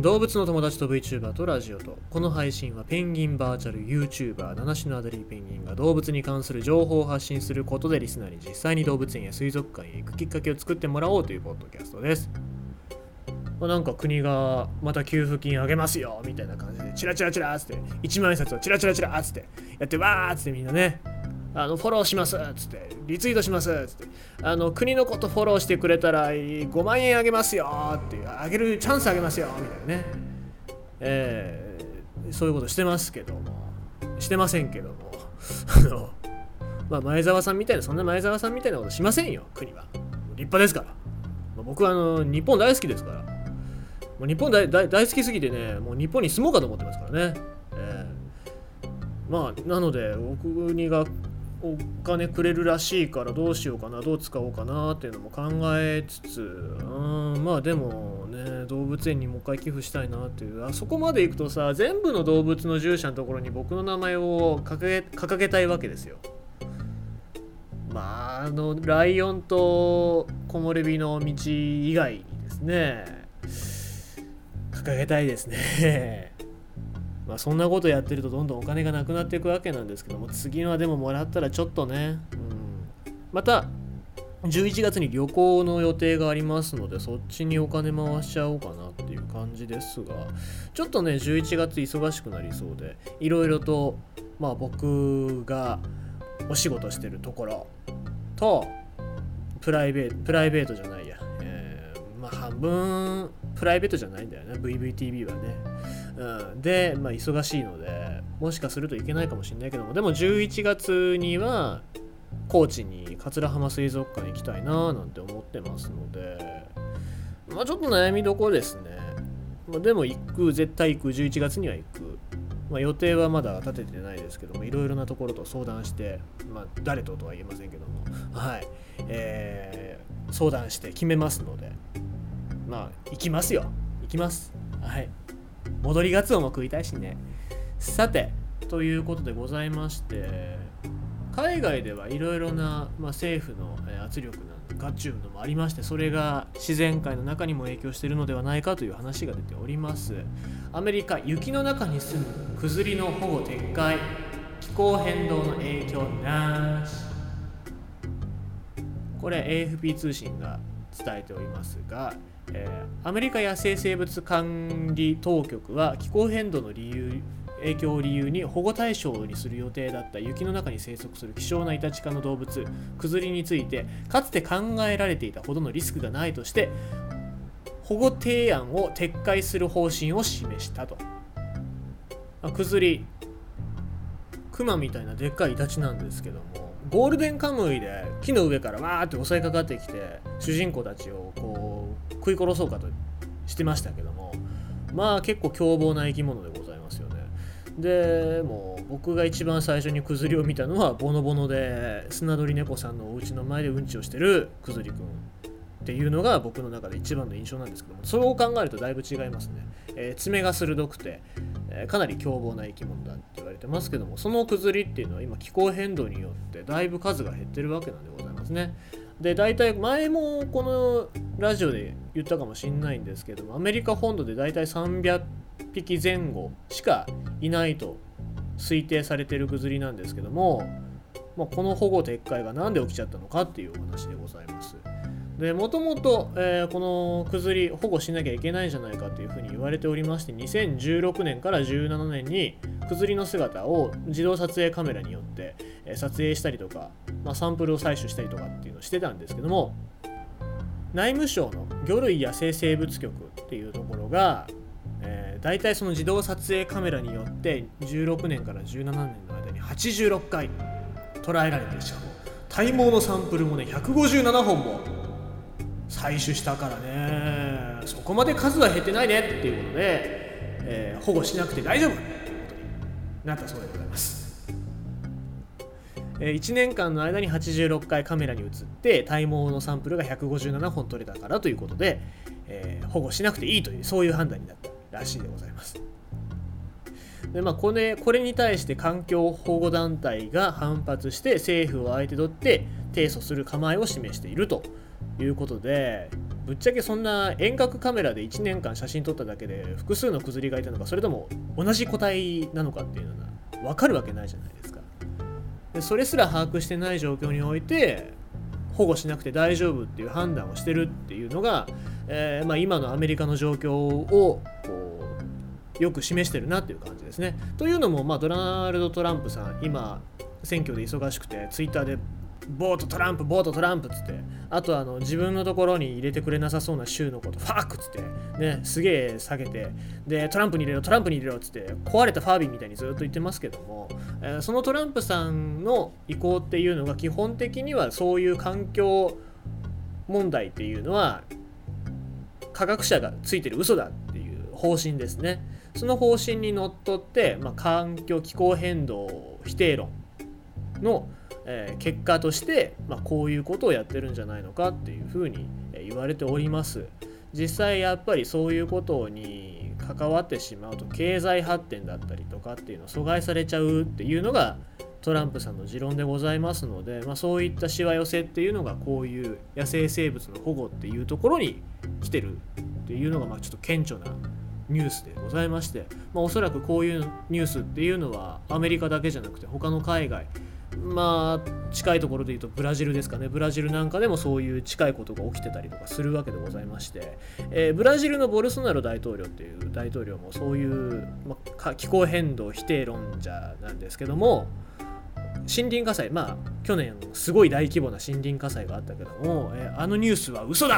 動物の友達と VTuber とラジオとこの配信はペンギンバーチャル YouTuber 七種のアダリーペンギンが動物に関する情報を発信することでリスナーに実際に動物園や水族館へ行くきっかけを作ってもらおうというポッドキャストです。まあなんか国がまた給付金あげますよみたいな感じでチラチラチラーっつって1万円札をチラチラチラーっつってやってわーっつってみんなねあのフォローしますっつってリツイートしますっつって。あの国のことフォローしてくれたら5万円あげますよってあげるチャンスあげますよみたいなね。えー、そういうことしてますけども。してませんけども。あのまあ前澤さんみたいなそんな前澤さんみたいなことしませんよ国は。立派ですから、まあ僕はあの日本大好きですから。もう日本大大大好きすぎてねもう日本に住もうかと思ってますからね、えーまあなのでお国がお金くれるらしいからどうしようかなどう使おうかなっていうのも考えつつうんまあでもね動物園にもう一回寄付したいなっていうあそこまで行くとさ全部の動物の従者のところに僕の名前を掲げ掲げたいわけですよ。まああのライオンと木漏れ日の道以外にですね掲げたいですね。まあそんなことやってるとどんどんお金がなくなっていくわけなんですけども次はでももらったらちょっとね、うん、また11月に旅行の予定がありますのでそっちにお金回しちゃおうかなっていう感じですがちょっとね11月忙しくなりそうでいろいろとまあ僕がお仕事してるところとプライベートプライベートじゃないや、えーまあ半分プライベートじゃないんだよね。VVTV はね。うん、で、まあ、忙しいのでもしかするといけないかもしれないけども。でも11月には高知に桂浜水族館行きたいななんて思ってますので。まあちょっと悩みどころですね、まあ、でも行く。絶対行く。11月には行く、まあ、予定はまだ立ててないですけどもいろいろなところと相談して、まあ、誰ととは言えませんけども。はい、えー相談して決めますので。まあ行きますよ。行きます。はい。戻りがつおも食いたいしね。さてということでございまして海外ではいろいろな、まあ、政府の圧力なんかっていうのもありましてそれが自然界の中にも影響しているのではないかという話が出ております。アメリカ雪の中に住むクズリの保護撤回気候変動の影響なし。これ AFP 通信が伝えておりますが、えーアメリカ野生生物管理当局は気候変動の理由影響を理由に保護対象にする予定だった雪の中に生息する希少なイタチ科の動物クズリについてかつて考えられていたほどのリスクがないとして保護提案を撤回する方針を示したと。まあクズリクマみたいなでっかいイタチなんですけどもゴールデンカムイで木の上からわーって襲いかかってきて主人公たちをこう食い殺そうかとしてましたけどもまあ結構凶暴な生き物でございますよね。でもう僕が一番最初にクズリを見たのはボノボノで砂取り猫さんのお家の前でうんちをしてるクズリくんっていうのが僕の中で一番の印象なんですけどもそう考えるとだいぶ違いますね、えー爪が鋭くて、えーかなり凶暴な生き物だっててますけどもそのクズリっていうのは今気候変動によってだいぶ数が減ってるわけなんでございますね。で大体前もこのラジオで言ったかもしんないんですけどもアメリカ本土で大体300匹前後しかいないと推定されてるクズリなんですけども、まあ、この保護撤回が何で起きちゃったのかっていうお話でございます。でもともと、えーこのクズリ保護しなきゃいけないんじゃないかというふうに言われておりまして2016年から17年にクズリの姿を自動撮影カメラによって、え撮影したりとか、まあ、サンプルを採取したりとかっていうのをしてたんですけども内務省の魚類野生生物局っていうところが、えー、大体その自動撮影カメラによって16年から17年の間に86回捉えられてしかも体毛のサンプルもね157本も採取したからね。そこまで数は減ってないね。っていうことで、えー保護しなくて大丈夫。っていうことになったそうでございます、え1年間の間に86回カメラに映って体毛のサンプルが157本取れたからということで、えー保護しなくていいというそういう判断になったらしいでございます。でまあ、これこれに対して環境保護団体が反発して政府を相手取って提訴する構えを示していると。いうことでぶっちゃけそんな遠隔カメラで1年間写真撮っただけで複数のクズリがいたのかそれとも同じ個体なのかっていうのが分かるわけないじゃないですかでそれすら把握してない状況において保護しなくて大丈夫っていう判断をしてるっていうのが、えーまあ、今のアメリカの状況をこうよく示してるなっていう感じですね。というのも、まあ、ドナルド・トランプさん今選挙で忙しくてツイッターでボートトランプボートトランプっつってあとあの自分のところに入れてくれなさそうな州のことファックっつってねすげえ下げてでトランプに入れろトランプに入れろっつって壊れたファービーみたいにずっと言ってますけども、えー、そのトランプさんの意向っていうのが基本的にはそういう環境問題っていうのは科学者がついてる嘘だっていう方針ですね。その方針にのっとって、まあ、環境気候変動否定論のえー、結果として、まあ、こういうことをやってるんじゃないのかっていうふうに言われております。実際やっぱりそういうことに関わってしまうと経済発展だったりとかっていうのを阻害されちゃうっていうのがトランプさんの持論でございますので、まあ、そういったしわ寄せっていうのがこういう野生生物の保護っていうところに来てるっていうのがまあちょっと顕著なニュースでございまして、まあ、おそらくこういうニュースっていうのはアメリカだけじゃなくて他の海外まあ近いところで言うとブラジルですかね。ブラジルなんかでもそういう近いことが起きてたりとかするわけでございまして、えー、ブラジルのボルソナロ大統領っていう大統領もそういう、まあ、気候変動否定論者なんですけども森林火災まあ去年すごい大規模な森林火災があったけども、えー、あのニュースは嘘だ!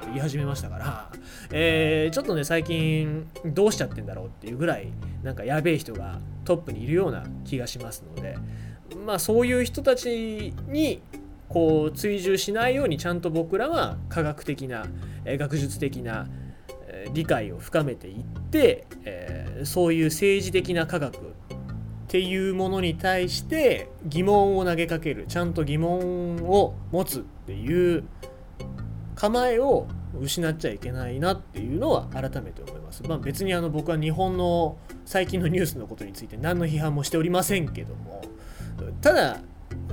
って言い始めましたから、えー、ちょっとね最近どうしちゃってんだろうっていうぐらいなんかやべえ人がトップにいるような気がしますのでまあ、そういう人たちにこう追従しないようにちゃんと僕らは科学的な、え学術的な、理解を深めていって、え、そういう政治的な科学っていうものに対して疑問を投げかけるちゃんと疑問を持つっていう構えを失っちゃいけないなっていうのは改めて思います。まあ、別にあの僕は日本の最近のニュースのことについて何の批判もしておりませんけどもただ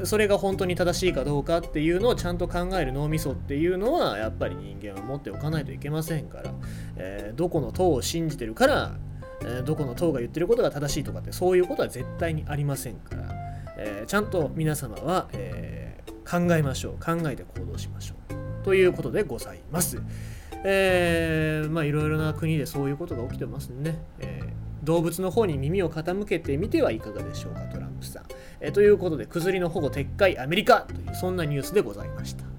それが本当に正しいかどうかっていうのをちゃんと考える脳みそっていうのはやっぱり人間は持っておかないといけませんから、えー、どこの党を信じてるから、えー、どこの党が言ってることが正しいとかってそういうことは絶対にありませんから、えー、ちゃんと皆様は、え考えましょう考えて行動しましょうということでございます。えまあいろいろな国でそういうことが起きてますね。え動物の方に耳を傾けてみてはいかがでしょうかトランプさん。えということで、くずりの保護撤回アメリカというそんなニュースでございました。